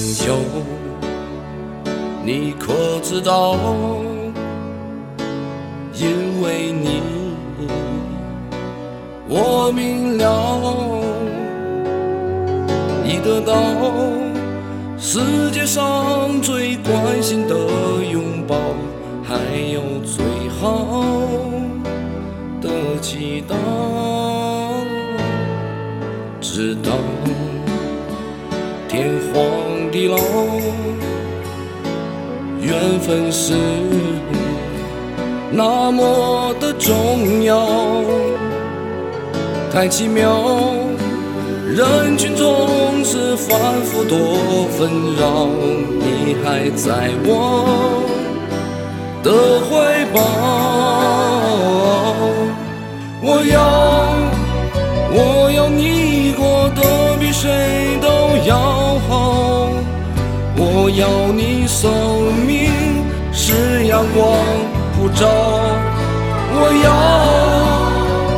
朋友，你可知道？因为你，我明了。你得到世界上最关心的拥抱，还有最好的祈祷，直到天荒。地老。缘分是那么的重要，太奇妙。人群总是反复多纷扰，你还在我的怀抱。我要，我要你生命是阳光普照，我要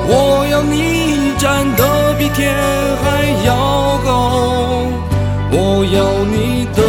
我要你站得比天还要高，我要你的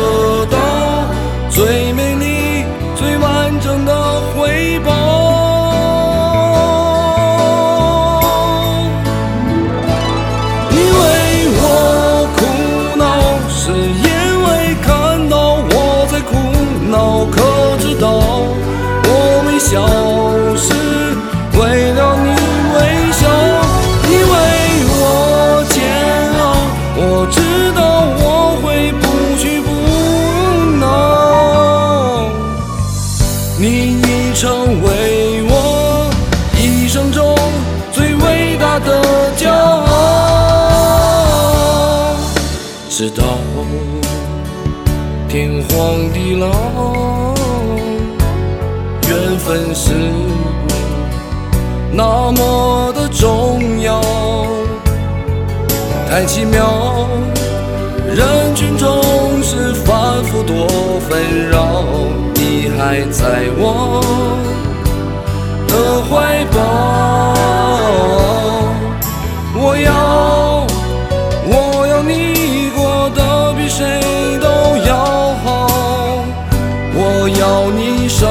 缘分是那么的重要，太奇妙。人群总是反复多纷扰，你还在我的怀抱。我要，我要你过得比谁都要好，我要你少